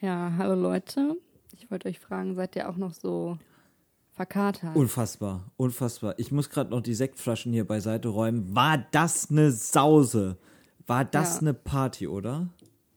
Ja, hallo Leute. Ich wollte euch fragen, seid ihr auch noch so verkatert? Unfassbar, unfassbar. Ich muss gerade noch die Sektflaschen hier beiseite räumen. War das eine Sause? War das Ja. eine Party, oder?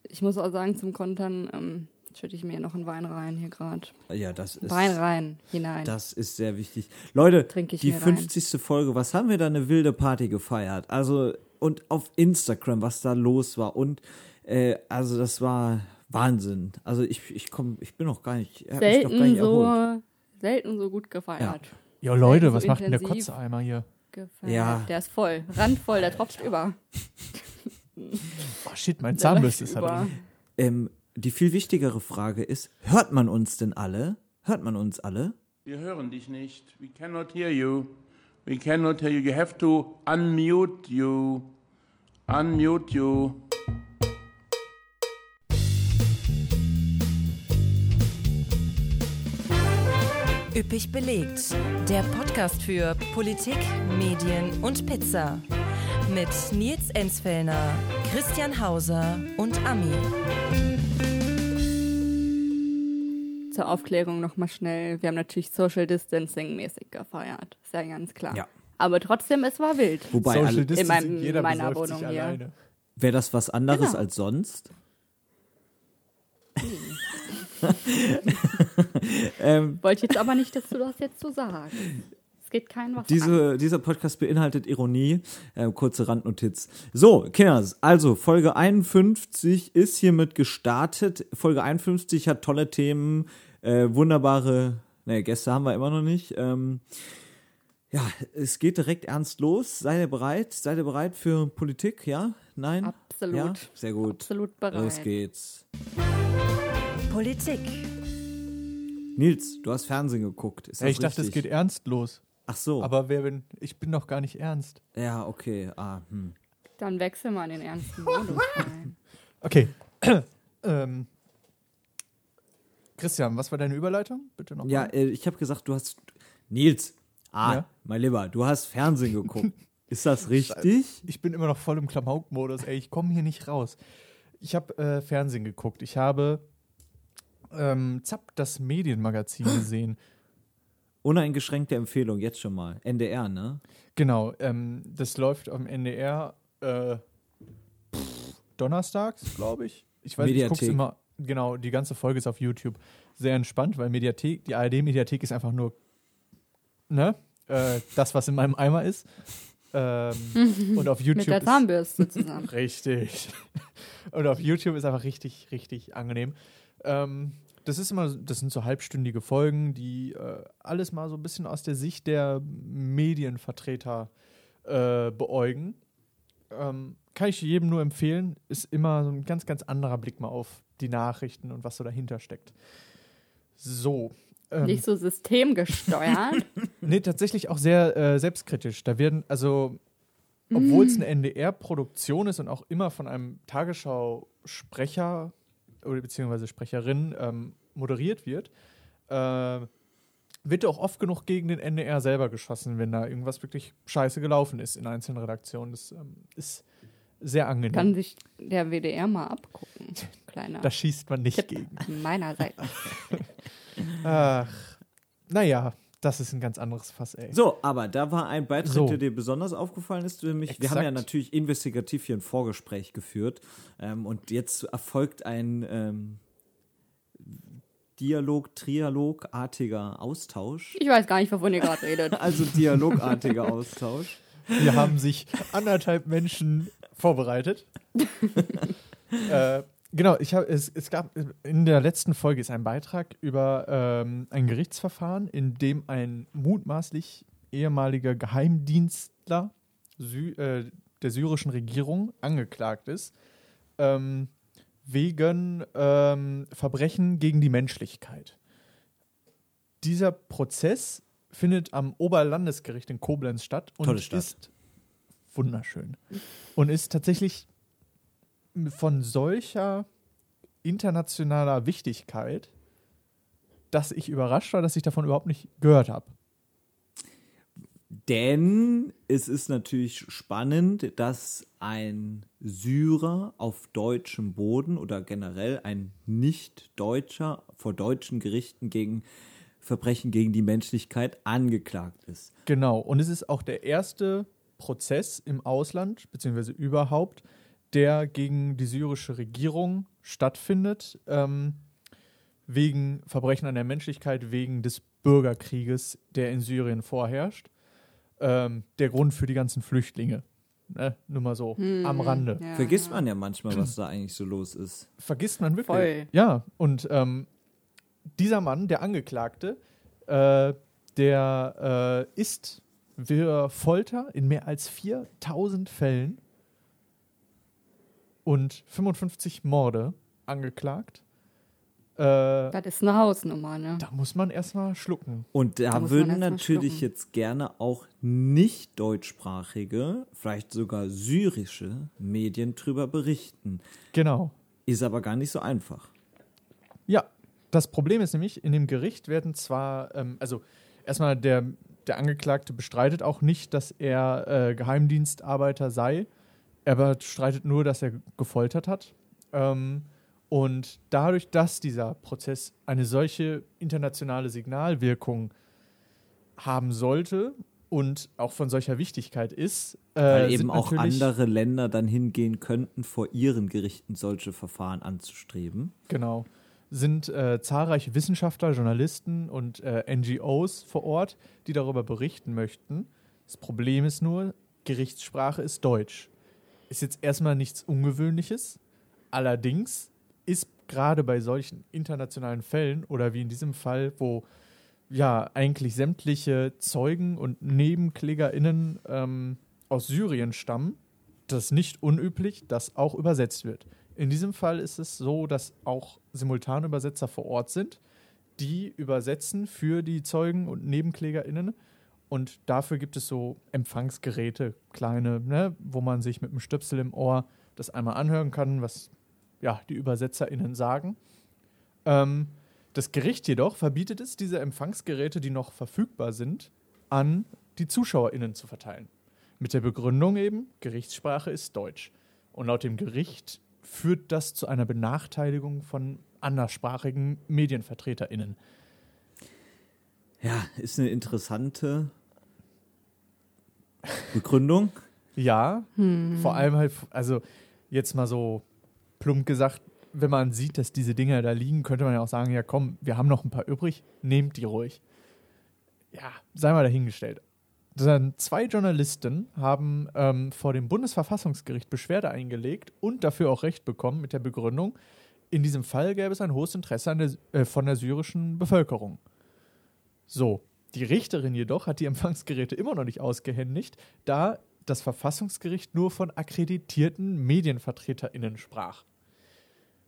Ich muss auch sagen, zum Kontern ähm, schütte ich mir noch einen Wein rein hier gerade. Ja, das ist. Wein rein, hinein. Das ist sehr wichtig. Leute, die mir rein. 50. Folge, was haben wir da eine wilde Party gefeiert? Also, und auf Instagram, was da los war. Und, äh, also, das war Wahnsinn. Also, ich, ich komm, ich bin noch gar nicht, noch gar selten nicht erholt. so, selten so gut gefeiert. Jo, Leute, so was macht denn der intensiv. Kotzeeimer hier? gefeiert. Ja. Der ist voll, randvoll, der tropft über. Oh shit, mein Zahnbürste ist drin. Ähm, die viel wichtigere Frage ist, hört man uns denn alle? Hört man uns alle? Wir hören dich nicht. We cannot hear you. We cannot hear you. You have to unmute you. Unmute you. Üppig belegt. Der Podcast für Politik, Medien und Pizza. Mit Nils Enzfellner, Christian Hauser und Ami. Zur Aufklärung nochmal schnell. Wir haben natürlich Social Distancing mäßig gefeiert. Ist ja ganz klar. Ja. Aber trotzdem, es war wild. Wobei, Social alle- Distancing, meinem- jeder meiner Wohnung hier. wäre das was anderes Genau. als sonst? Wollte jetzt aber nicht, dass du das jetzt so sagst. Es geht kein was an. Diese, dieser Podcast beinhaltet Ironie. Äh, kurze Randnotiz. So, Kinders, also Folge 51 ist hiermit gestartet. Folge 51 hat tolle Themen, äh, wunderbare, ne, Gäste haben wir immer noch nicht. Ähm, ja, es geht direkt ernst los. Seid ihr bereit? Seid ihr bereit für Politik? Ja? Nein? Absolut. Ja? Sehr gut. Absolut bereit. Los geht's. Politik. Nils, du hast Fernsehen geguckt. Ist Ja, das ich dachte, es richtig? geht ernst los. Ach so. Aber wer bin, ich bin doch gar nicht ernst. ja, okay. Ah, hm. Dann wechsel mal in den ernsten Modus. Okay. ähm, Christian, was war deine Überleitung? Bitte noch. Ja, mal. äh, ich habe gesagt, du hast. Nils, ah, Ja? mein Lieber, du hast Fernsehen geguckt. Ist das richtig? Ich bin immer noch voll im Klamauk-Modus. Ey, ich komme hier nicht raus. Ich habe äh, Fernsehen geguckt. Ich habe ähm, Zapp, das Medienmagazin gesehen. Uneingeschränkte Empfehlung, jetzt schon mal. NDR, ne? Genau, ähm, das läuft am NDR äh, pff, donnerstags, glaube ich. Ich weiß, ich guck's Mediathek. immer. Genau, die ganze Folge ist auf YouTube. Sehr entspannt, weil Mediathek, die ARD-Mediathek ist einfach nur, ne, äh, das, was in meinem Eimer ist. Ähm, und auf YouTube Mit der Zahnbürste zusammen. Richtig. Und auf YouTube ist einfach richtig, richtig angenehm. Ähm, das ist immer, das sind so halbstündige Folgen, die äh, alles mal so ein bisschen aus der Sicht der Medienvertreter äh, beäugen. Ähm, kann ich jedem nur empfehlen. Ist immer so ein ganz, ganz anderer Blick mal auf die Nachrichten und was so dahinter steckt. So. Ähm, Nicht so systemgesteuert. Nee, tatsächlich auch sehr äh, selbstkritisch. Da werden, also, obwohl es eine NDR-Produktion ist und auch immer von einem Tagesschau-Sprecher oder beziehungsweise Sprecherin ähm, moderiert wird, äh, wird auch oft genug gegen den NDR selber geschossen, wenn da irgendwas wirklich scheiße gelaufen ist in einzelnen Redaktionen. Das ähm, ist sehr angenehm. Kann sich der WDR mal abgucken. Kleiner da schießt man nicht Tipp gegen. meinerseits. Ach, naja, das ist ein ganz anderes Fass, ey. So, aber da war ein Beitrag, So. der dir besonders aufgefallen ist. Nämlich, wir haben ja Exakt. natürlich investigativ hier ein Vorgespräch geführt. Ähm, und jetzt erfolgt ein ähm, Dialog, Trialogartiger Austausch. Ich weiß gar nicht, wovon ihr gerade redet. Also dialogartiger Austausch. Hier haben sich anderthalb Menschen vorbereitet. äh, genau, ich habe es, es gab in der letzten Folge ist ein Beitrag über ähm, ein Gerichtsverfahren, in dem ein mutmaßlich ehemaliger Geheimdienstler Sü äh, der syrischen Regierung angeklagt ist ähm, wegen ähm, Verbrechen gegen die Menschlichkeit. Dieser Prozess findet am Oberlandesgericht in Koblenz statt und ist wunderschön und ist tatsächlich von solcher internationaler Wichtigkeit, dass ich überrascht war, dass ich davon überhaupt nicht gehört habe. Denn es ist natürlich spannend, dass ein Syrer auf deutschem Boden oder generell ein Nicht-Deutscher vor deutschen Gerichten gegen Verbrechen gegen die Menschlichkeit angeklagt ist. Genau. Und es ist auch der erste Prozess im Ausland, beziehungsweise überhaupt, der gegen die syrische Regierung stattfindet, ähm, wegen Verbrechen an der Menschlichkeit, wegen des Bürgerkrieges, der in Syrien vorherrscht. Ähm, der Grund für die ganzen Flüchtlinge. Ne? Nur mal so am Rande. Ja, Vergisst man ja manchmal, was da eigentlich so los ist. Vergisst man wirklich. Voll. Ja, und ähm, dieser Mann, der Angeklagte, äh, der äh, ist für Folter in mehr als 4000 Fällen und 55 Morde angeklagt. Äh, Das ist eine Hausnummer, ne? da muss man erstmal schlucken. Und da, Da würden natürlich jetzt gerne auch nicht deutschsprachige, vielleicht sogar syrische Medien drüber berichten. Genau. Ist aber gar nicht so einfach. Ja, das Problem ist nämlich, in dem Gericht werden zwar, ähm, also erstmal der, der Angeklagte bestreitet auch nicht, dass er äh, Geheimdienstarbeiter sei. Er bestreitet nur, dass er gefoltert hat. Ähm, und dadurch, dass dieser Prozess eine solche internationale Signalwirkung haben sollte und auch von solcher Wichtigkeit ist, äh, Weil eben auch andere Länder dann hingehen könnten, vor ihren Gerichten solche Verfahren anzustreben. Genau. Sind äh, zahlreiche Wissenschaftler, Journalisten und äh, NGOs vor Ort, die darüber berichten möchten. Das Problem ist nur, Gerichtssprache ist Deutsch. Ist jetzt erstmal nichts Ungewöhnliches. Allerdings ist gerade bei solchen internationalen Fällen oder wie in diesem Fall, wo ja eigentlich sämtliche Zeugen und NebenklägerInnen ähm, aus Syrien stammen, das nicht unüblich, dass auch übersetzt wird. In diesem Fall ist es so, dass auch Simultanübersetzer vor Ort sind, die übersetzen für die Zeugen und NebenklägerInnen. Und dafür gibt es so Empfangsgeräte, kleine, ne, wo man sich mit einem Stöpsel im Ohr das einmal anhören kann, was ja, die ÜbersetzerInnen sagen. Ähm, das Gericht jedoch verbietet es, diese Empfangsgeräte, die noch verfügbar sind, an die ZuschauerInnen zu verteilen. Mit der Begründung eben, Gerichtssprache ist Deutsch. Und laut dem Gericht führt das zu einer Benachteiligung von anderssprachigen MedienvertreterInnen. Ja, ist eine interessante Begründung. Ja, vor allem halt, also jetzt mal so plump gesagt, wenn man sieht, dass diese Dinger da liegen, könnte man ja auch sagen, ja komm, wir haben noch ein paar übrig, nehmt die ruhig. Ja, sei mal dahingestellt. Dann zwei Journalisten haben ähm, vor dem Bundesverfassungsgericht Beschwerde eingelegt und dafür auch Recht bekommen mit der Begründung, in diesem Fall gäbe es ein hohes Interesse an der, äh, von der syrischen Bevölkerung. So, die Richterin jedoch hat die Empfangsgeräte immer noch nicht ausgehändigt, da das Verfassungsgericht nur von akkreditierten MedienvertreterInnen sprach.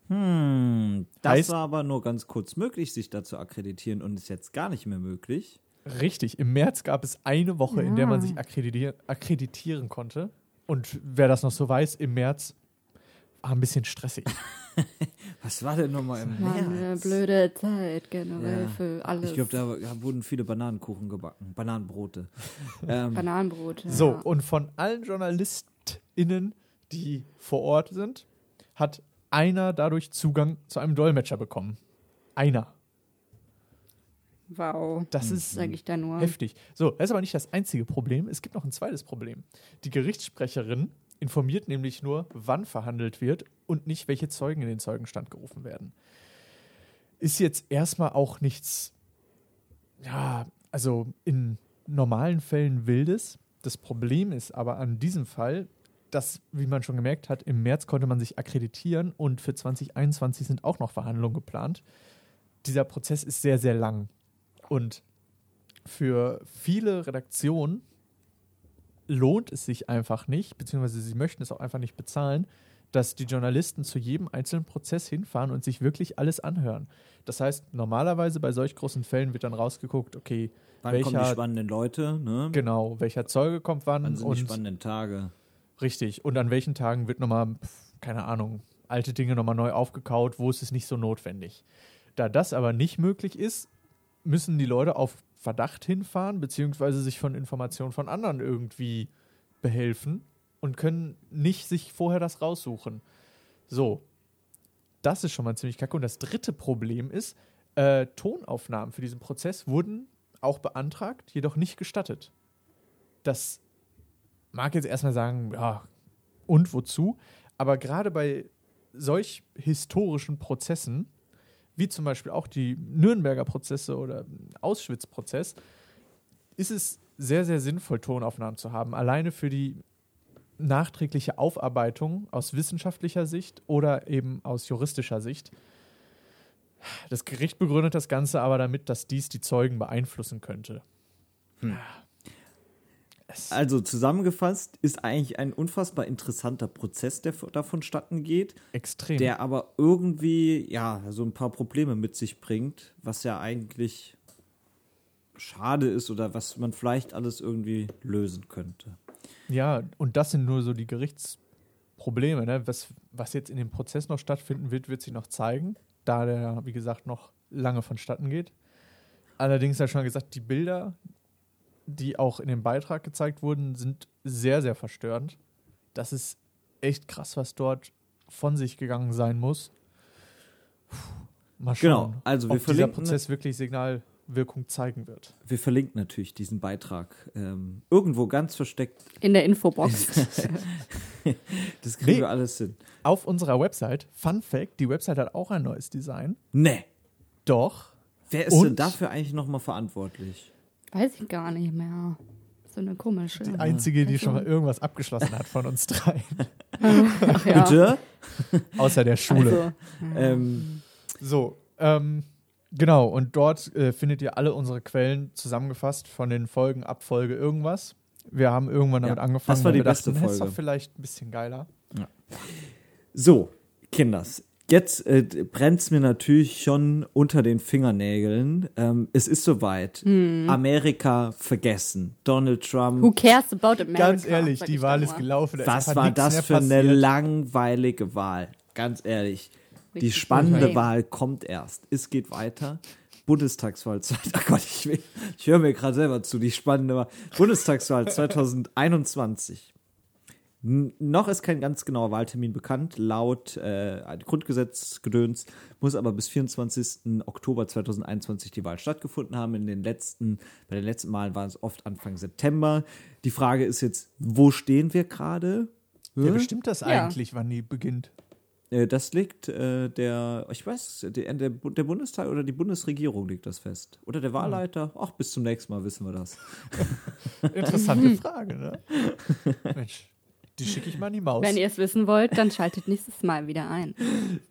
Hm, das Heißt- war aber nur ganz kurz möglich, sich da zu akkreditieren und ist jetzt gar nicht mehr möglich. Richtig, im März gab es eine Woche, in der man sich akkreditier akkreditieren konnte. Und wer das noch so weiß, im März war ein bisschen stressig. Was war denn nochmal im War eine März? blöde Zeit generell Ja. für alles. Ich glaube, da, da wurden viele Bananenkuchen gebacken, Bananenbrote. ähm, Bananenbrot. Ja. So, und von allen JournalistInnen, die vor Ort sind, hat einer dadurch Zugang zu einem Dolmetscher bekommen. Einer. Wow. Das ist Sag ich da nur. heftig. So, das ist aber nicht das einzige Problem. Es gibt noch ein zweites Problem. Die Gerichtssprecherin informiert nämlich nur, wann verhandelt wird und nicht, welche Zeugen in den Zeugenstand gerufen werden. Ist jetzt erstmal auch nichts, ja, also in normalen Fällen wildes. Das Problem ist aber an diesem Fall, dass, wie man schon gemerkt hat, im März konnte man sich akkreditieren und für 2021 sind auch noch Verhandlungen geplant. Dieser Prozess ist sehr, sehr lang. Und für viele Redaktionen lohnt es sich einfach nicht, beziehungsweise sie möchten es auch einfach nicht bezahlen, dass die Journalisten zu jedem einzelnen Prozess hinfahren und sich wirklich alles anhören. Das heißt, normalerweise bei solch großen Fällen wird dann rausgeguckt, okay, wann kommen die welcher, spannenden Leute? Ne? genau, welcher Zeuge kommt wann, Wann sind die und spannenden Tage? richtig. Und an welchen Tagen wird nochmal, keine Ahnung, alte Dinge nochmal neu aufgekaut, wo ist es nicht so notwendig. Da das aber nicht möglich ist, müssen die Leute auf Verdacht hinfahren, beziehungsweise sich von Informationen von anderen irgendwie behelfen und können nicht sich vorher das raussuchen. So, das ist schon mal ziemlich kacke. Und das dritte Problem ist, äh, Tonaufnahmen für diesen Prozess wurden auch beantragt, jedoch nicht gestattet. Das mag jetzt erstmal sagen, ja, und wozu? Aber gerade bei solch historischen Prozessen, wie zum Beispiel auch die Nürnberger Prozesse oder Auschwitz-Prozess, ist es sehr, sehr sinnvoll, Tonaufnahmen zu haben. Alleine für die nachträgliche Aufarbeitung aus wissenschaftlicher Sicht oder eben aus juristischer Sicht. Das Gericht begründet das Ganze aber damit, dass dies die Zeugen beeinflussen könnte. Es- Also zusammengefasst ist eigentlich ein unfassbar interessanter Prozess, der da vonstatten geht, Extrem. der aber irgendwie ja so ein paar Probleme mit sich bringt, was ja eigentlich schade ist oder was man vielleicht alles irgendwie lösen könnte. Ja, und das sind nur so die Gerichtsprobleme. Ne? Was, was jetzt in dem Prozess noch stattfinden wird, wird sich noch zeigen, da der, wie gesagt, noch lange vonstatten geht. Allerdings, ja schon gesagt, die Bilder, die auch in dem Beitrag gezeigt wurden, sind sehr, sehr verstörend. Das ist echt krass, was dort von sich gegangen sein muss. Puh, mal schauen, Genau, also wir ob dieser Prozess wirklich Signalwirkung zeigen wird. Wir verlinken natürlich diesen Beitrag ähm, irgendwo ganz versteckt. In der Infobox. Das kriegen Nee. wir alles hin. Auf unserer Website, Fun Fact, die Website hat auch ein neues Design. Nee. Doch. Wer ist denn Und? dafür eigentlich nochmal verantwortlich? Weiß ich gar nicht mehr. So eine komische. Die einzige, die schon mal irgendwas abgeschlossen hat von uns drei. Ach ja. Bitte? Außer der Schule. Also, Ähm, So, ähm, genau. Und dort äh, findet ihr alle unsere Quellen zusammengefasst von den Folgen ab Folge irgendwas. Wir haben irgendwann damit Ja, angefangen. das war die beste dachten, "Hä, ist Folge." doch vielleicht ein bisschen geiler. so, Kinders. Jetzt äh, brennt es mir natürlich schon unter den Fingernägeln. Ähm, es ist soweit. Amerika vergessen. Donald Trump. who cares about America? Ganz ehrlich, die Wahl ist gelaufen. Was war das für eine passiert. langweilige Wahl? Ganz ehrlich. Die spannende. Wahl kommt erst. Es geht weiter. Bundestagswahl. zwei- Oh Gott, ich, will- ich höre mir gerade selber zu. Die spannende Wahl. Bundestagswahl 2021. N noch ist kein ganz genauer Wahltermin bekannt. Laut äh, Grundgesetzgedöns muss aber bis 24. Oktober 2021 die Wahl stattgefunden haben. In den letzten, bei den letzten Malen war es oft Anfang September. Die Frage ist jetzt, wo stehen wir gerade? Wer bestimmt das Ja. eigentlich, wann die beginnt? Äh, Das liegt äh, der, ich weiß, der, der, der Bundestag oder die Bundesregierung liegt das fest. Oder der Wahlleiter. Ach, bis zum nächsten Mal wissen wir das. Interessante Frage, ne? Mensch, die schicke ich mal in die Maus. Wenn ihr es wissen wollt, dann schaltet nächstes Mal wieder ein.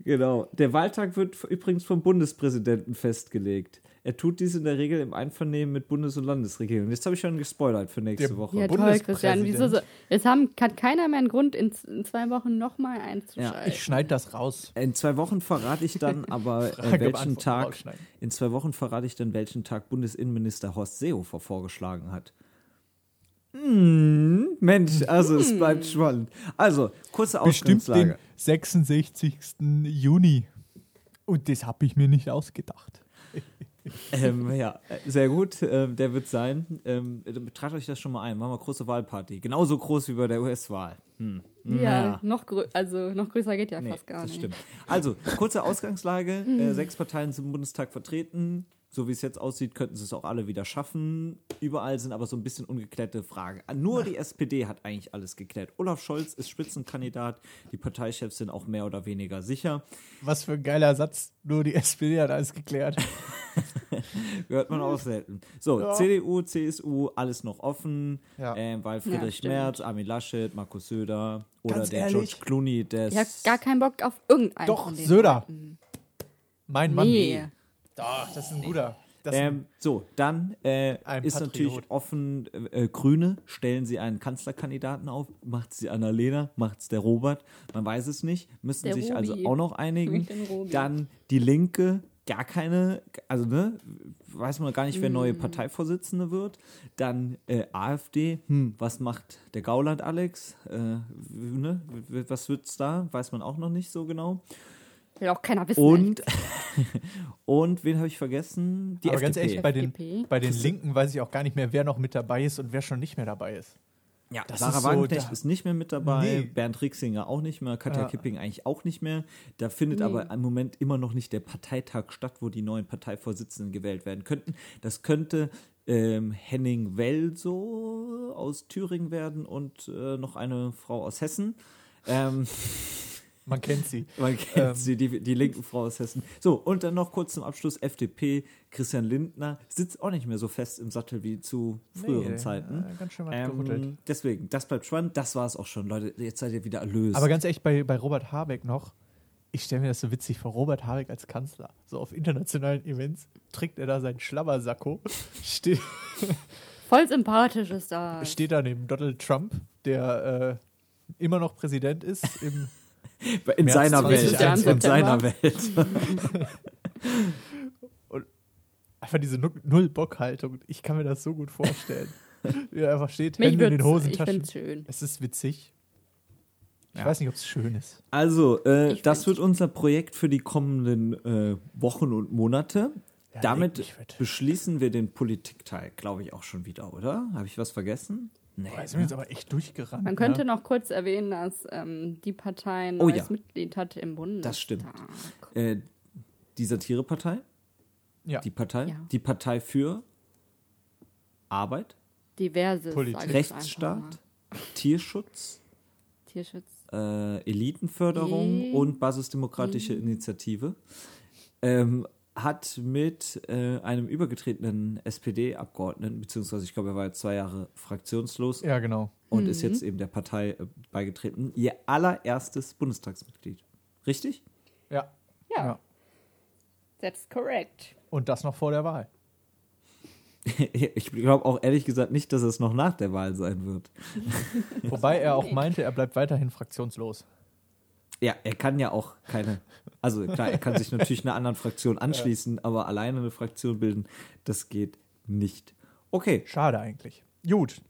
Genau. Der Wahltag wird übrigens vom Bundespräsidenten festgelegt. Er tut dies in der Regel im Einvernehmen mit Bundes- und Landesregierungen. Jetzt habe ich schon gespoilert für nächste Der- Woche. Ja, toll, Christian. Wieso so? Bundespräsident. Jetzt haben, hat keiner mehr einen Grund, in, in zwei Wochen nochmal einzuschalten. ich schneide das raus. In zwei Wochen verrate ich dann aber, äh, Frage welchen Tag, in zwei Wochen verrate ich dann, welchen Tag Bundesinnenminister Horst Seehofer vorgeschlagen hat. Hm, Mensch, also es bleibt spannend. Also, kurze Bestimmt den Ausgangslage. 66. Juni. Und das habe ich mir nicht ausgedacht. Ähm, ja, äh, sehr gut, ähm, der wird sein. Ähm, tragt euch das schon mal ein. Machen wir große Wahlparty. Genauso groß wie bei der US-Wahl. Hm. ja, Naja. noch, also, noch größer geht ja Nee, fast gar das nicht. stimmt. Also, kurze Ausgangslage. Äh, sechs Parteien sind im Bundestag vertreten. So wie es jetzt aussieht, könnten sie es auch alle wieder schaffen. Überall sind aber so ein bisschen ungeklärte Fragen. Nur die SPD hat eigentlich alles geklärt. Olaf Scholz ist Spitzenkandidat. Die Parteichefs sind auch mehr oder weniger sicher. Was für ein geiler Satz. Nur die SPD hat alles geklärt. Hört man auch selten. So, Ja. CDU, CSU, alles noch offen, Ja. ähm, weil Friedrich stimmt. Merz, Armin Laschet, Markus Söder oder Ganz der ehrlich? George Clooney des. Ich habe gar keinen Bock auf irgendeinen Doch. Söder. Mein Mann. Nee. Doch, das ist ein guter. Ähm, so, dann äh, ist Patriot. natürlich offen, äh, Grüne stellen sie einen Kanzlerkandidaten auf. Macht sie Annalena, macht es der Robert, man weiß es nicht. Müssen Der sich also Robi. auch noch einigen. Dann die Linke, gar keine, also ne, weiß man gar nicht, wer Mm. neue Parteivorsitzende wird. Dann äh, AfD, hm, was macht der Gauland Alex? Äh, ne, was wird's da? Weiß man auch noch nicht so genau. Will auch keiner wissen. Und, und wen habe ich vergessen? Die Aber FDP. ganz ehrlich, bei den, FDP. bei den Linken weiß ich auch gar nicht mehr, wer noch mit dabei ist und wer schon nicht mehr dabei ist. ja, das Sarah ist so, Wagenknecht da- ist nicht mehr mit dabei, Nee. Bernd Rixinger auch nicht mehr, Katja Ja. Kipping eigentlich auch nicht mehr. Da findet Nee. aber im Moment immer noch nicht der Parteitag statt, wo die neuen Parteivorsitzenden gewählt werden könnten. Das könnte ähm, Henning Welso aus Thüringen werden und äh, noch eine Frau aus Hessen. Ähm, Man kennt sie. Man kennt Ähm. sie, die, die linken Frau aus Hessen. So, und dann noch kurz zum Abschluss FDP. Christian Lindner sitzt auch nicht mehr so fest im Sattel wie zu früheren Nee, Zeiten. äh, ganz schön was gerüttelt. Ähm, deswegen, das bleibt spannend. Das war es auch schon, Leute. Jetzt seid ihr wieder erlöst. Aber ganz ehrlich, bei, bei Robert Habeck noch, ich stelle mir das so witzig vor, Robert Habeck als Kanzler. So auf internationalen Events trägt er da seinen Schlabbersacko, steht, Voll sympathisch ist das. steht da neben Donald Trump, der äh, immer noch Präsident ist im in März seiner Welt. 2021. In seiner Welt. einfach diese Nu- Null-Bock-Haltung. Ich kann mir das so gut vorstellen. Wie er einfach steht, Mich Hände in den ich Hosentaschen. find's schön. Es ist witzig. Ich Ja. weiß nicht, ob es schön ist. Also, äh, Ich das wird unser Projekt für die kommenden äh, Wochen und Monate. Ja, Damit beschließen wir den Politikteil, glaube ich, auch schon wieder, oder? Habe ich was vergessen? Nee. Boah, sind wir jetzt aber echt durchgerannt. Man könnte ne? noch kurz erwähnen, dass ähm, die Partei ein Oh neues ja. Mitglied hat im Bundestag. Das stimmt. Äh, die Satirepartei? Ja. Die Partei? Ja. Die Partei für Arbeit? Diverses. Politik. einfach Rechtsstaat. Tierschutz, Tierschutz. äh, Elitenförderung Nee. und Basisdemokratische Initiative, ähm, hat mit äh, einem übergetretenen SPD-Abgeordneten, beziehungsweise ich glaube, er war jetzt zwei Jahre fraktionslos Ja, genau. und ist jetzt eben der Partei äh, beigetreten, ihr allererstes Bundestagsmitglied. Richtig? Ja. Ja, Ja. that's correct. Und das noch vor der Wahl. Ich glaube auch ehrlich gesagt nicht, dass es noch nach der Wahl sein wird. Wobei er auch meinte, er bleibt weiterhin fraktionslos. Ja, er kann ja auch keine. Also klar, er kann sich natürlich einer anderen Fraktion anschließen, aber alleine eine Fraktion bilden, das geht nicht. Okay, Schade eigentlich. Gut.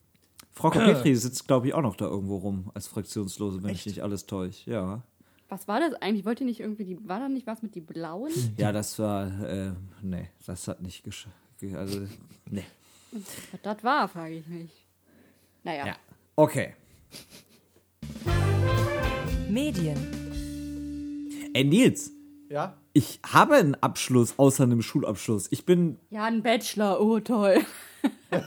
Frau Petri sitzt, glaube ich, auch noch da irgendwo rum als Fraktionslose, wenn ich Echt? nicht alles täusche. Ja. Was war das eigentlich? Wollt ihr nicht irgendwie die. War da nicht was mit die Blauen? Ja, das war. Äh, nee, das hat nicht geschafft. Also, nee. Was das war, frage ich mich. Naja. Ja. Okay. Medien, Ey, Nils, Ja? ich habe einen Abschluss außer einem Schulabschluss. Ich bin. Ja, ein Bachelor, oh toll.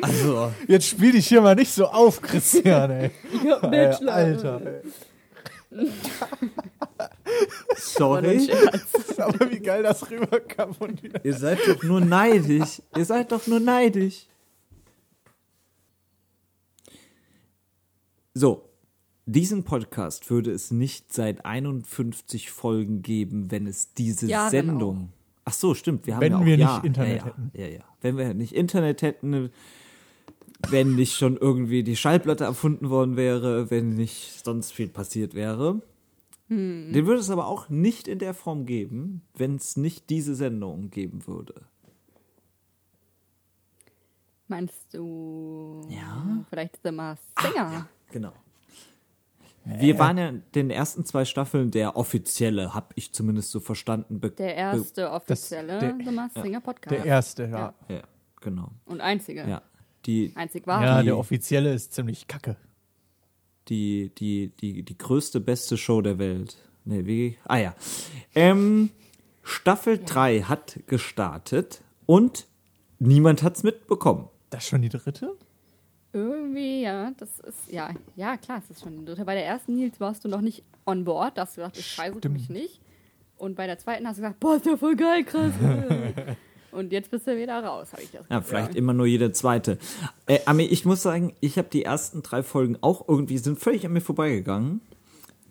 Also. Jetzt spiel dich hier mal nicht so auf, Christian, ey. Ich hab einen Bachelor. Alter, ey. Sorry. Aber wie geil das rüberkam von dir. Ihr seid doch nur neidisch. Ihr seid doch nur neidisch. So, diesen Podcast würde es nicht seit 51 Folgen geben, wenn es diese Ja, Sendung. Ach so, stimmt. Wir haben Wenn ja auch, wir nicht ja, Internet ja, ja, hätten. Ja, ja. Wenn wir nicht Internet hätten, wenn nicht schon irgendwie die Schallplatte erfunden worden wäre, wenn nicht sonst viel passiert wäre. Den würde es aber auch nicht in der Form geben, wenn es nicht diese Sendung geben würde. Meinst du. Ja. Vielleicht The Masked Singer? Genau. Wir waren ja in den ersten zwei Staffeln der offizielle, habe ich zumindest so verstanden. Be Der erste offizielle der- The Masked Singer Podcast. Der erste, ja. ja, genau. Und einzige. Ja. Die, Einzig war. Ja, die- der offizielle ist ziemlich kacke. die, die, die, die größte, beste Show der Welt. Nee, wie? Ah ja. Ähm, Staffel 3 hat gestartet und niemand hat's mitbekommen. Das ist schon die dritte? Irgendwie, ja, das ist, ja, ja, klar, es ist schon die dritte. Bei der ersten Nils warst du noch nicht on board, da hast du gesagt, ich scheiße mich nicht. Und bei der zweiten hast du gesagt, boah, ist ja voll geil, krass. Und jetzt bist du wieder raus, habe ich das Ja, vielleicht immer nur jede zweite. Äh, Ami, ich muss sagen, ich habe die ersten drei Folgen auch irgendwie, sind völlig an mir vorbeigegangen.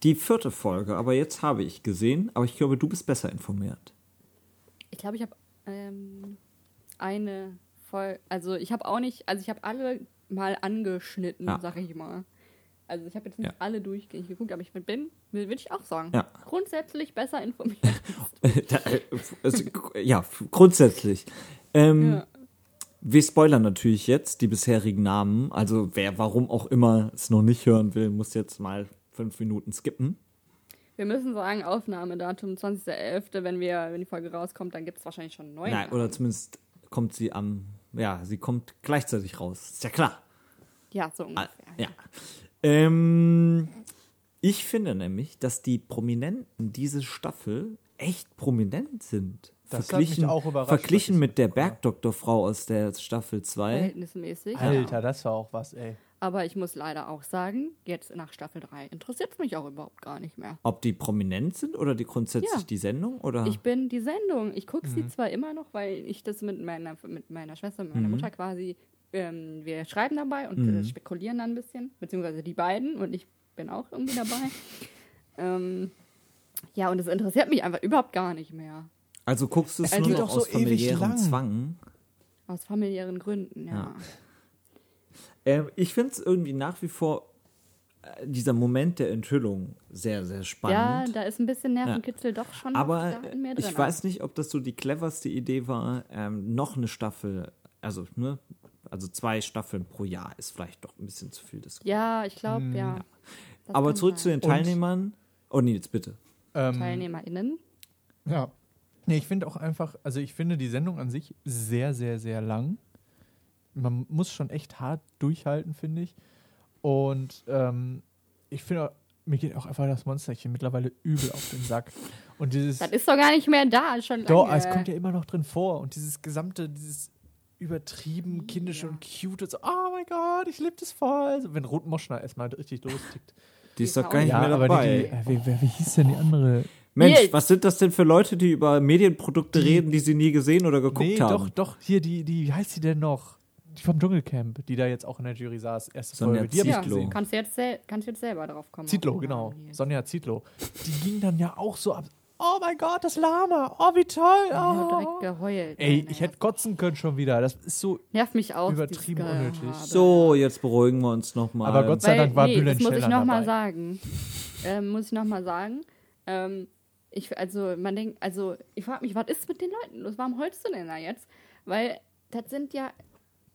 Die vierte Folge, aber jetzt habe ich gesehen, aber ich glaube, du bist besser informiert. Ich glaube, ich habe ähm, eine voll, also ich habe auch nicht, also ich habe alle mal angeschnitten, Ja. sag ich mal. Also ich habe jetzt nicht Ja. alle durchgehend geguckt, aber ich bin, würde ich auch sagen, Ja. grundsätzlich besser informiert. Äh, also, ja, grundsätzlich. Ähm, Ja. Wir spoilern natürlich jetzt die bisherigen Namen. Also wer warum auch immer es noch nicht hören will, muss jetzt mal fünf Minuten skippen. Wir müssen sagen, Aufnahmedatum 20.11., wenn, wir, wenn die Folge rauskommt, dann gibt es wahrscheinlich schon neuen. Nein, oder zumindest kommt sie am, ja, sie kommt gleichzeitig raus. Ist ja klar. Ja, so Ah, ungefähr. Ja. Ähm, ich finde nämlich, dass die Prominenten diese Staffel echt prominent sind. Das hat verglichen mich auch überrascht, verglichen mit der. Bergdoktorfrau aus der Staffel 2. Verhältnismäßig. Alter, das war auch was, ey. Aber ich muss leider auch sagen, jetzt nach Staffel 3 interessiert es mich auch überhaupt gar nicht mehr. Ob die prominent sind oder die grundsätzlich Ja. die Sendung? Oder? Ich bin die Sendung. Ich gucke Mhm. sie zwar immer noch, weil ich das mit meiner, mit meiner Schwester, mit meiner Mhm. Mutter quasi, ähm, wir schreiben dabei und äh, spekulieren dann ein bisschen, beziehungsweise die beiden und ich bin auch irgendwie dabei. ähm, ja, und es interessiert mich einfach überhaupt gar nicht mehr. also guckst du es Also nur doch noch so aus ewig familiärem lang. Zwang? Aus familiären Gründen, ja. Ja. Ähm, ich finde es irgendwie nach wie vor äh, dieser Moment der Enthüllung sehr, sehr Ja, spannend. da ist ein bisschen Nervenkitzel doch schon Aber ich weiß nicht, ob das so die cleverste Idee war, ähm, noch eine Staffel, also, ne, also zwei Staffeln pro Jahr ist vielleicht doch ein bisschen zu viel. Das Ja, ich glaube, ja. Das Aber zurück zu sein. den Teilnehmern. Oh, Nils, bitte. Ähm, TeilnehmerInnen. Ja. Nee, ich finde auch einfach, also ich finde die Sendung an sich sehr, sehr, sehr lang. Man muss schon echt hart durchhalten, finde ich. Und ähm, ich finde, auch- mir geht auch einfach das Monsterchen mittlerweile übel auf den Sack. Und dieses. Das ist doch gar nicht mehr da, schon lange. Doch, es kommt ja immer noch drin vor. Und dieses gesamte, dieses übertrieben kindische und cute und so, oh mein Gott, ich liebe das voll. Also, wenn Ruth Moschner erstmal richtig lostickt. Die ist Die doch gar nicht Frau- mehr dabei. die, die, äh, wie, wer, wie hieß denn die andere? Mensch, Nils. was sind das denn für Leute, die über Medienprodukte reden, die sie nie gesehen oder geguckt nee, haben? doch, doch, hier, die, die, wie heißt sie denn noch? Die vom Dschungelcamp, die da jetzt auch in der Jury saß, erste Sonja Folge. Die hab ich ja, gesehen. kannst du jetzt, kannst du jetzt selber drauf kommen. Auf den genau. Sonja Zietlow. Die ging dann ja auch so ab. Oh mein Gott, das Lama. Oh, wie toll. Ich habe direkt Oh. geheult. Ey, Nervt. ich hätte kotzen können schon wieder. Das ist so. Nervt mich auch. Übertrieben unnötig. So, jetzt beruhigen wir uns nochmal. Aber Gott sei Weil, Dank war nee, Bülent das muss ich nochmal sagen. Ähm, muss ich nochmal sagen. Ähm, ich, also, man denkt, also, ich frage mich, was ist mit den Leuten los? Warum heulst du denn da jetzt? Weil, das sind ja,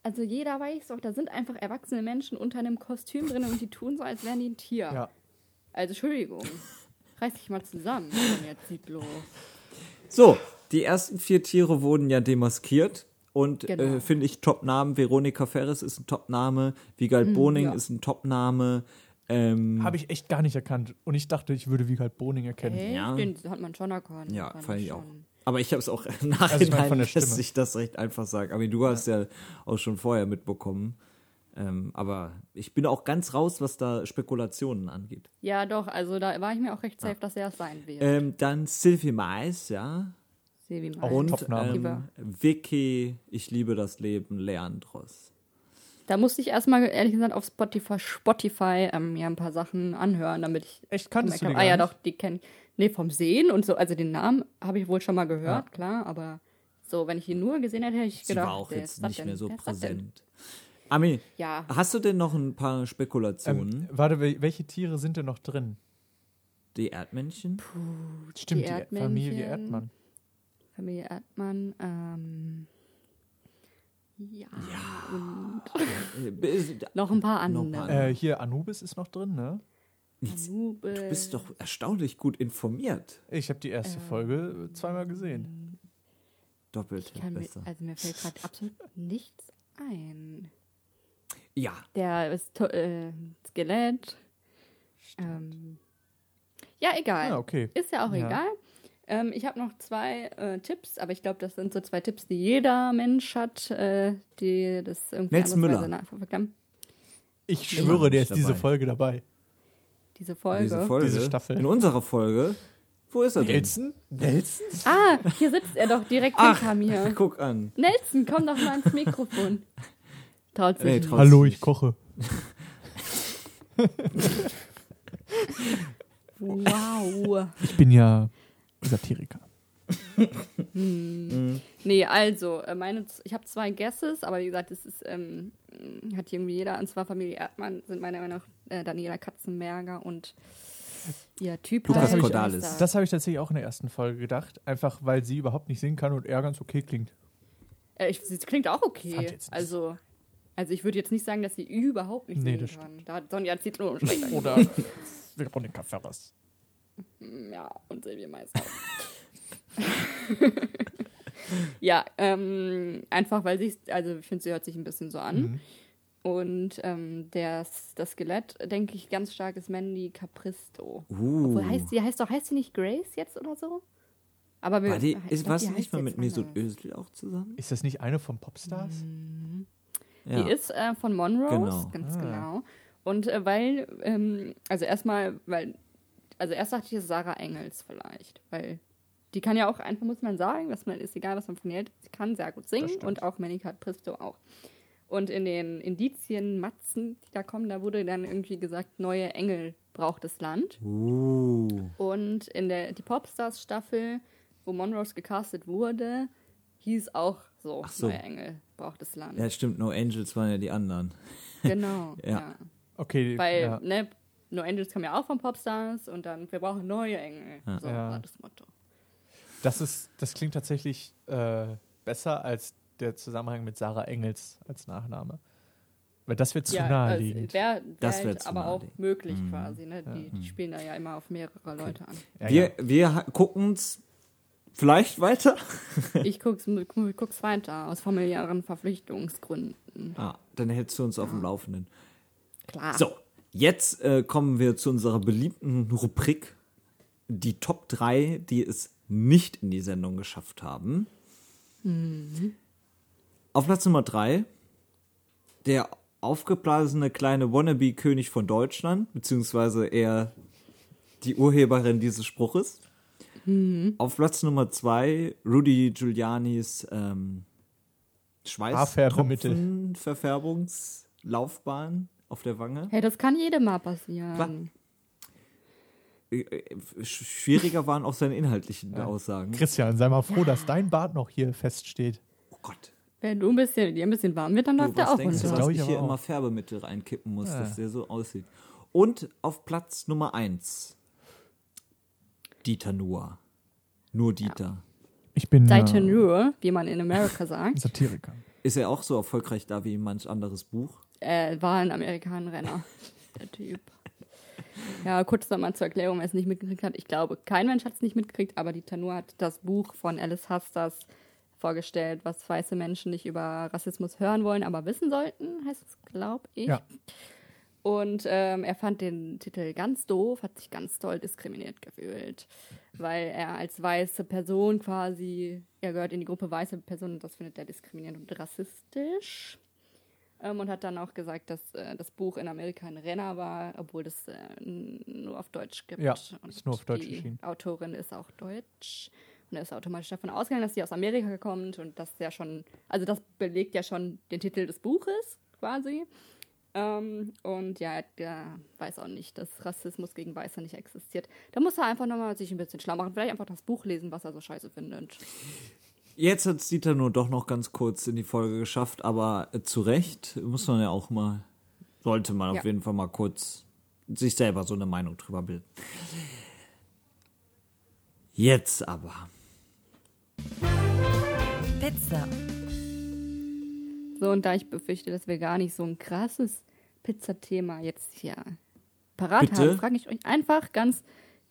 also jeder weiß doch, da sind einfach erwachsene Menschen unter einem Kostüm drin und die tun so, als wären die ein Tier. Ja. Also, Entschuldigung. Reiß dich mal zusammen, Sonja Zietlow. So, die ersten vier Tiere wurden ja demaskiert. Und Genau. äh, finde ich Top-Namen. Veronika Ferres ist ein Top-Name. Wiegald Boning ja. ist ein Top-Name. Ähm, Habe ich echt gar nicht erkannt. Und ich dachte, ich würde Wiegald Boning erkennen. Hey, Ja. Den hat man schon erkannt. ja, fand fand ich auch. Aber ich habe es auch im Also ich lässt Stimme. sich das recht einfach sagen. Aber du hast ja auch schon vorher mitbekommen. Ähm, aber ich bin auch ganz raus, was da Spekulationen angeht. Ja, doch, also da war ich mir auch recht safe, dass er es sein wird. Ähm, dann Sylvie Mais, ja. Auch mal. Und ähm, Vicky, ich liebe das Leben, Leandros. Da musste ich erstmal, ehrlich gesagt, auf Spotify, Spotify ähm, mir ein paar Sachen anhören, damit ich Echt, kanntest du die ah ja, doch, die kenne ich. Nee, vom Sehen und so, also den Namen habe ich wohl schon mal gehört, Ja. klar, aber so, wenn ich ihn nur gesehen hätte, hätte ich Sie gedacht, war auch jetzt nicht denn? mehr so präsent. Ami, Ja, hast du denn noch ein paar Spekulationen? Ähm, warte, wel- welche Tiere sind denn noch drin? die Erdmännchen? Stimmt, die, Erdmännchen. Familie Erdmann. Familie Erdmann, ähm, ja, und Äh, bis- noch ein paar andere. Äh, hier, Anubis ist noch drin, ne? Anubis. Du bist doch erstaunlich gut informiert. Ich habe die erste Folge zweimal gesehen. Doppelt Ich kann mir, besser. also mir fällt gerade absolut nichts ein. Ja, Der ist äh, Skelett. Ähm, ja, egal. Ja, okay. Ist ja auch Ja. egal. Ähm, ich habe noch zwei äh, Tipps, aber ich glaube, das sind so zwei Tipps, die jeder Mensch hat, äh, die das irgendwie Nelson Müller. Ich schwöre, der ist dabei. diese Folge dabei. Diese Folge. diese Folge. Diese Staffel. In unserer Folge. Wo ist er denn? Nelson? Nelson? Ah, hier sitzt er doch direkt Ach, hinter mir. guck an. Nelson, komm doch mal ans Mikrofon. Traut sich Nee, nicht. Hallo, ich koche. Wow. Ich bin ja Satiriker. Nee, also, äh, meine, ich habe zwei Guesses, aber wie gesagt, das ist, ähm, hat irgendwie jeder, und zwar Familie Erdmann, sind meiner Meinung nach äh, Daniela Katzenberger und ihr Typ. Lukas heißt Cordalis. Meister. Das habe ich tatsächlich auch in der ersten Folge gedacht. Einfach, weil sie überhaupt nicht singen kann und er ganz okay klingt. Äh, ich, sie klingt auch Fand okay. Also, also ich würde jetzt nicht sagen, dass sie überhaupt nicht Nee, singen kann. Da hat Sonja Zietlow schlecht Oder Veronika Ferres. Ja, und Silvia auch. ja, ähm, einfach weil sie, also ich finde, sie hört sich ein bisschen so an. Mhm. Und ähm, das, das Skelett, denke ich, ganz stark ist Mandy Capristo. Uh. Obwohl heißt sie, heißt doch, heißt sie nicht Grace jetzt oder so? Aber wir, War, die, ist, glaub, sie nicht heißt mal mit Mesut. Özil auch zusammen? Ist das nicht eine von Popstars? Ja. Die ist äh, von Monrose, Genau. ganz Ah. genau. Und äh, weil, ähm, also erstmal, weil, also erst dachte ich, es ist Sarah Engels vielleicht, weil die kann ja auch einfach, muss man sagen, dass man ist egal, was man von ihr hält, sie kann sehr gut singen und auch Manika Pristo auch. Und in den Indizien, Matzen, die da kommen, da wurde dann irgendwie gesagt, neue Engel braucht das Land. Uh. Und in der die Popstars-Staffel, wo Monrose gecastet wurde, hieß auch so, so. neue Engel braucht das Land. Ja, stimmt, No Angels waren ja die anderen. Genau, Ja. ja. Okay, Weil, ja. ne, No Angels kam ja auch von Popstars und dann, wir brauchen neue Engel. Ja. So Ja. war das Motto. Das, ist, das klingt tatsächlich äh, besser als der Zusammenhang mit Sarah Engels als Nachname. Weil das wird zu naheliegend. Wäre Das wär wär halt zu aber auch naheliegend. möglich quasi. Ne? Die, die spielen da ja immer auf mehrere Leute an. ja, wir ja. wir gucken es vielleicht weiter. Ich guck's, guck's weiter aus familiären Verpflichtungsgründen. Ah, dann hältst du uns auf dem Laufenden. Klar. So, jetzt äh, kommen wir zu unserer beliebten Rubrik, die Top 3, die es nicht in die Sendung geschafft haben. Auf Platz Nummer 3, der aufgeblasene kleine Wannabe-König von Deutschland, beziehungsweise eher die Urheberin dieses Spruches. Auf Platz Nummer 2, Rudy Giulianis ähm, Haarfärbemittel. Verfärbungslaufbahn auf der Wange. Hey, das kann jedem mal passieren. Klar. Äh, äh, sch- Schwieriger waren auch seine inhaltlichen Aussagen. Christian, sei mal froh, dass dein Bart noch hier feststeht. Oh Gott. Wenn du ein bisschen, dir ein bisschen warm wird, dann läuft der auch denkst du, runter. dass ich ich hier auch. immer Färbemittel reinkippen muss, Ja. dass der so aussieht. Und auf Platz Nummer 1 Dieter Nuhr. Nur Dieter. Ich bin Seite äh, nur, wie man in Amerika sagt, Satiriker. Ist er auch so erfolgreich da wie manch anderes Buch? äh, war ein Amerikanenrenner, der Typ. Ja, kurz nochmal zur Erklärung, wer es nicht mitgekriegt hat. Ich glaube, kein Mensch hat es nicht mitgekriegt, aber die Tanur hat das Buch von Alice Hasters vorgestellt, was weiße Menschen nicht über Rassismus hören wollen, aber wissen sollten, heißt es, glaube ich. Ja. Und ähm, er fand den Titel ganz doof, hat sich ganz doll diskriminiert gefühlt, weil er als weiße Person quasi, er gehört in die Gruppe weiße Personen und das findet er diskriminierend und rassistisch. Ähm, und hat dann auch gesagt, dass äh, das Buch in Amerika ein Renner war, obwohl das äh, nur auf Deutsch gibt. Ja, und ist nur auf Deutsch die erschienen. Autorin ist auch deutsch. Und er ist automatisch davon ausgegangen, dass sie aus Amerika kommt und das ja schon, also das belegt ja schon den Titel des Buches quasi. Ähm, und ja, der weiß auch nicht, dass Rassismus gegen Weiße nicht existiert. Da muss er einfach nochmal sich ein bisschen schlau machen. Vielleicht einfach das Buch lesen, was er so scheiße findet. Jetzt hat es Dieter nur doch noch ganz kurz in die Folge geschafft, aber äh, zu Recht muss man ja auch mal, sollte man Ja. auf jeden Fall mal kurz sich selber so eine Meinung drüber bilden. Jetzt aber. Pizza. So, und da ich befürchte, dass wir gar nicht so ein krasses Pizzathema jetzt hier parat Bitte? haben, frage ich euch einfach ganz,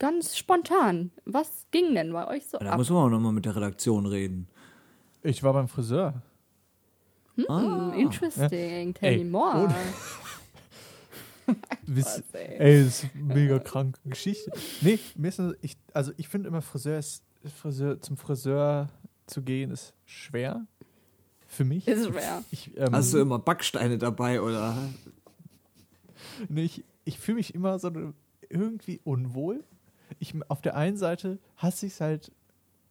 ganz spontan. Was ging denn bei euch so Da ab? müssen wir auch nochmal mit der Redaktion reden. Ich war beim Friseur. Hm, interesting. Tell Ey, me more. und- Wiss, Was, ey? das ist eine mega kranke Geschichte. Nee, mir ist ich, also ich finde immer Friseur ist, Friseur, zum Friseur zu gehen ist schwer. Für mich. Ist schwer. Ich, ähm, Hast du immer Backsteine dabei oder? Nee, ich, ich fühle mich immer so irgendwie unwohl. Ich, auf der einen Seite hasse ich es halt,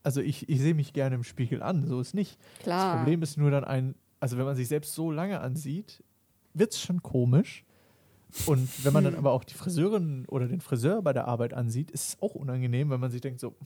also ich, ich sehe mich gerne im Spiegel an, so ist nicht. Das Klar. Problem ist nur dann ein, also wenn man sich selbst so lange ansieht, wird es schon komisch. Und wenn man dann aber auch die Friseurin oder den Friseur bei der Arbeit ansieht, ist es auch unangenehm, wenn man sich denkt, so,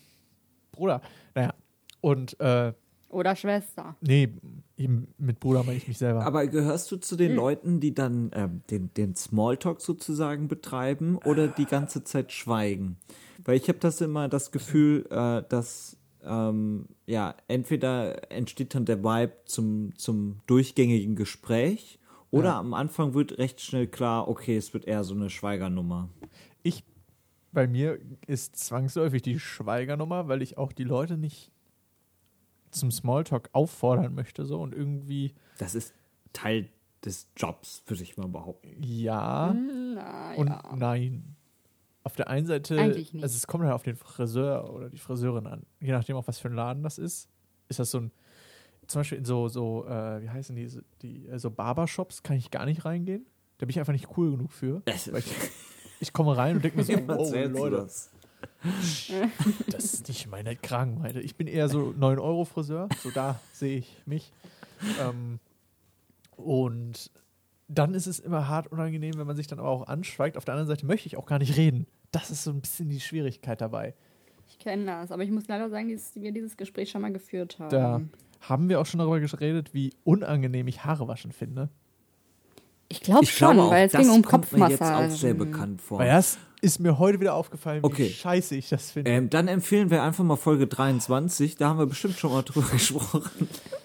Bruder, naja. Und äh, Oder Schwester. nee, eben mit Bruder meine ich mich selber. Aber gehörst du zu den Leuten, die dann ähm, den, den Smalltalk sozusagen betreiben oder die ganze Zeit schweigen? Weil ich habe das immer das Gefühl, äh, dass ähm, ja entweder entsteht dann der Vibe zum, zum durchgängigen Gespräch oder Ja. am Anfang wird recht schnell klar, okay, es wird eher so eine Schweigernummer. ich bei mir ist zwangsläufig die Schweigernummer, weil ich auch die Leute nicht zum Smalltalk auffordern möchte so und irgendwie Das ist Teil des Jobs, würde ich mal behaupten. ja Na, und ja. nein. Auf der einen Seite, also es kommt halt auf den Friseur oder die Friseurin an. Je nachdem, auch was für ein Laden das ist. Ist das so ein, zum Beispiel in so, so äh, wie heißen die, die äh, so Barbershops kann ich gar nicht reingehen. Da bin ich einfach nicht cool genug für. Ich, ich komme rein und denke mir so, oh du Leute, das? das ist nicht meine Kragenweite. Ich bin eher so 9-Euro-Friseur, so da sehe ich mich. Ähm, und dann ist es immer hart unangenehm, wenn man sich dann aber auch anschweigt. Auf der anderen Seite möchte ich auch gar nicht reden. Das ist so ein bisschen die Schwierigkeit dabei. Ich kenne das, aber ich muss leider sagen, dass wir dieses Gespräch schon mal geführt haben. Da haben wir auch schon darüber geredet, wie unangenehm ich Haare waschen finde. Ich glaube Ich schon, glaube auch, weil es das ging um kommt mir jetzt auch sehr bekannt vor. Weil das ist mir heute wieder aufgefallen, wie Okay. scheiße ich das finde. Ähm, dann empfehlen wir einfach mal Folge 23. Da haben wir bestimmt schon mal drüber gesprochen.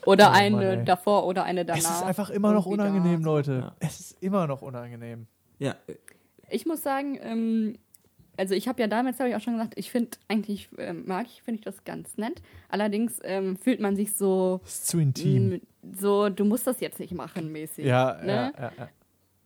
Oder Oh Mann, eine ey. davor oder eine danach. es ist einfach immer noch unangenehm, Leute. Ja. Es ist immer noch unangenehm. Ja, äh, Ich muss sagen, ähm, also ich habe ja damals, glaube ich, auch schon gesagt, ich finde eigentlich, ähm, mag ich, finde ich das ganz nett. Allerdings ähm, fühlt man sich so, Es ist zu intim. m, so, du musst das jetzt nicht machen, mäßig. ja, ne? ja, ja, ja.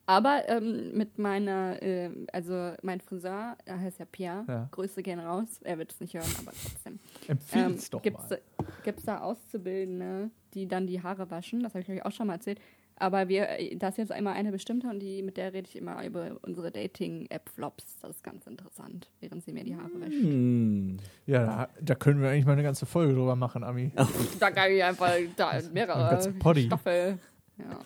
Aber ähm, mit meiner, ähm, also mein Friseur, er heißt ja Pierre, Ja. Grüße gehen raus, er wird es nicht hören, aber trotzdem. Empfiehl's doch gibt's, mal. Gibt's da Auszubildende, die dann die Haare waschen? Das habe ich ich auch schon mal erzählt. Aber wir, da ist jetzt einmal eine bestimmte und die, mit der rede ich immer über unsere Dating-App-Flops. Das ist ganz interessant, während sie mir die Haare wäscht. hm. Ja, da, da können wir eigentlich mal eine ganze Folge drüber machen, Ami. Da kann ich einfach da mehrere Ganz Poddy. Staffel. Ja.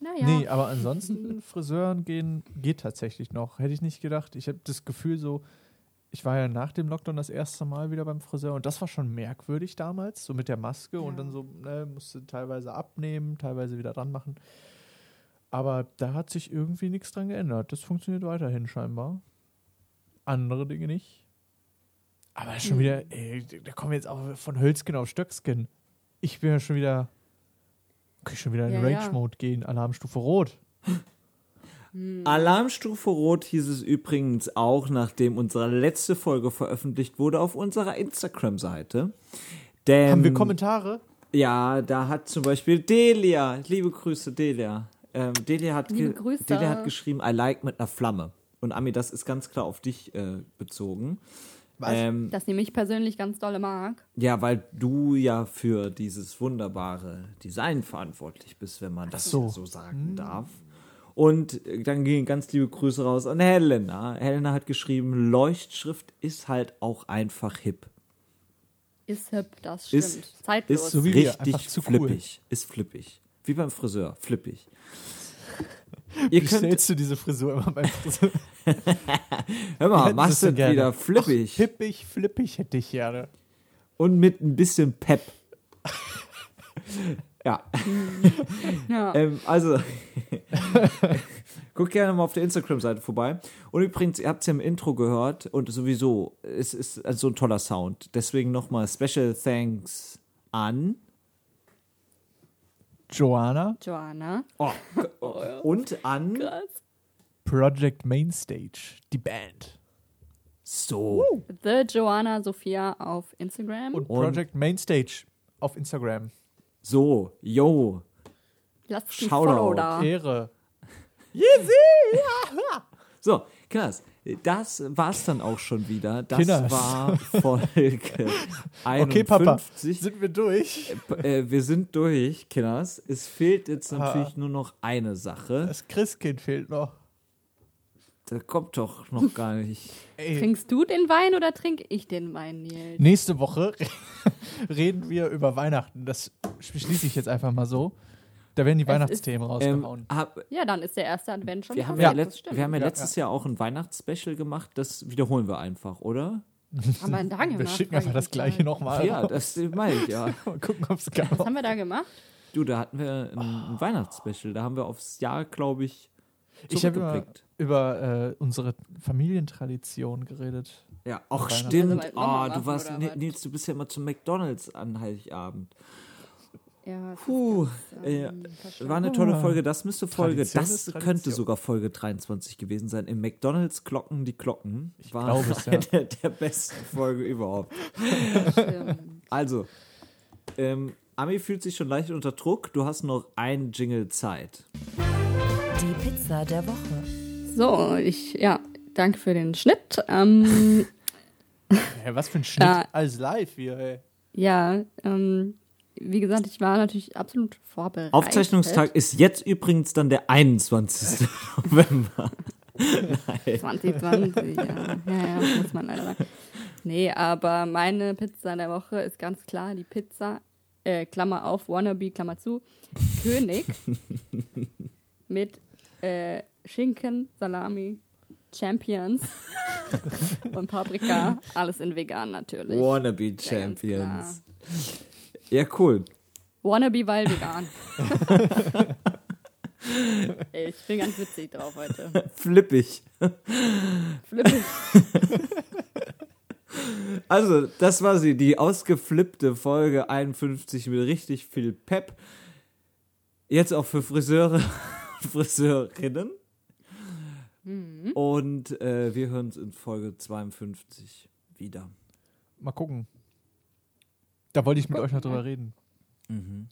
Naja. Nee, aber ansonsten Friseuren gehen geht tatsächlich noch. Hätte ich nicht gedacht. Ich habe das Gefühl so, ich war ja nach dem Lockdown das erste Mal wieder beim Friseur und das war schon merkwürdig damals, so mit der Maske und Ja. dann so, ne, musste teilweise abnehmen, teilweise wieder dran machen. Aber da hat sich irgendwie nichts dran geändert. Das funktioniert weiterhin scheinbar. Andere Dinge nicht. Aber schon Hm. wieder, ey, da kommen wir jetzt auch von Hölzkin auf Stöckskin. Ich bin ja schon wieder, kann ich schon wieder in Ja, ja. Rage-Mode gehen, Alarmstufe Rot. Alarmstufe Rot hieß es übrigens auch, nachdem unsere letzte Folge veröffentlicht wurde, auf unserer Instagram-Seite. Haben wir Kommentare? Ja, da hat zum Beispiel Delia, liebe Grüße Delia. Ähm, Delia, hat Liebe Grüße. Delia hat geschrieben, I like mit einer Flamme. Und Ami, das ist ganz klar auf dich äh, bezogen. Was? Ähm, Das nehme ich persönlich ganz dolle mag. ja, weil du ja für dieses wunderbare Design verantwortlich bist, wenn man das so. so, sagen darf. Und äh, dann gehen ganz liebe Grüße raus an Helena. Helena hat geschrieben, Leuchtschrift ist halt auch einfach hip. Ist hip, das stimmt. Ist- Zeitlos. ist so wie- wir, Richtig einfach zu cool. flippig. Ist flippig. Wie beim Friseur, flippig. Ihr Wie könnt, stellst du diese Frisur immer beim Friseur? hör mal, machst du so gerne. wieder flippig. Hippig, flippig hätte ich gerne. Und mit ein bisschen Pep. ja. ja. Ähm, also, guckt gerne mal auf der Instagram-Seite vorbei. Und übrigens, ihr habt es ja im Intro gehört und sowieso, es ist also ein toller Sound. Deswegen nochmal Special Thanks an. Joanna, Joanna. Oh, und an. Krass. Project Mainstage, die Band. So. The Joanna Sophia auf Instagram. Und Project Mainstage auf Instagram. So, yo. Lasst Shoutout. Follow da. Ehre. So, Kinders, das war's dann auch schon wieder. Das Kinders. war Folge 51. Okay, Papa, sind wir durch? Äh, wir sind durch, Kinders. Es fehlt jetzt Ah. natürlich nur noch eine Sache. Das Christkind fehlt noch. Da kommt doch noch gar nicht. Ey, Trinkst du den Wein oder trinke ich den Wein, Nils? nächste Woche reden wir über Weihnachten. Das schließe ich jetzt einfach mal so. Da werden die Es Weihnachtsthemen Ähm, rausgehauen. hab, Ja, dann ist der erste Advent schon wir, haben ja das letzt, wir haben ja Ja, letztes Jahr auch ein Weihnachtsspecial gemacht. Das wiederholen wir einfach, oder? haben wir da gemacht? wir schicken einfach das Gleiche mal. nochmal. Ja, das meine ich ja. Mal gucken, ob es Was gab. haben wir da gemacht? Du, da hatten wir ein, ein Weihnachtsspecial. Da haben wir aufs Jahr, glaube ich, Ich habe über, äh, unsere Familientradition geredet. Ja, auch stimmt. Also, Oh, du warst, oder Ni- was? Nils, du bist ja immer zum McDonalds an Heiligabend. Ja, Puh, ganz, äh, ähm, war eine tolle. Folge. Das müsste Folge, Tradition das könnte Tradition. sogar Folge 23 gewesen sein. Im McDonalds Glocken die Glocken. Ich war glaube es, ja. eine der besten Folge überhaupt. Also, ähm, Ami fühlt sich schon leicht unter Druck. Du hast noch ein Jingle Zeit. Die Pizza der Woche. So, ich, ja, danke für den Schnitt. Ähm, Hä, was für ein Schnitt. Ja. Alles live hier, ey. ja, ähm, wie gesagt, ich war natürlich absolut vorbereitet. Aufzeichnungstag ist jetzt übrigens dann der 21. November. Nein. 2020, ja. ja, ja, muss man leider sagen. Nee, aber meine Pizza der Woche ist ganz klar die Pizza, äh, Klammer auf, Wannabe, Klammer zu, König mit äh, Schinken, Salami, Champions und Paprika. Alles in vegan natürlich. Wannabe Champions. Ja, cool. Wannabe, weil vegan. Ey, ich bin ganz witzig drauf heute. Flippig. Flippig. Also, das war sie, die ausgeflippte Folge 51 mit richtig viel Pep. Jetzt auch für Friseure, Friseurinnen. Und äh, wir hören uns in Folge 52 wieder. Mal gucken. Da wollte ich mit euch noch drüber reden.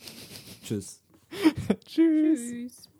Tschüss. Tschüss. Tschüss.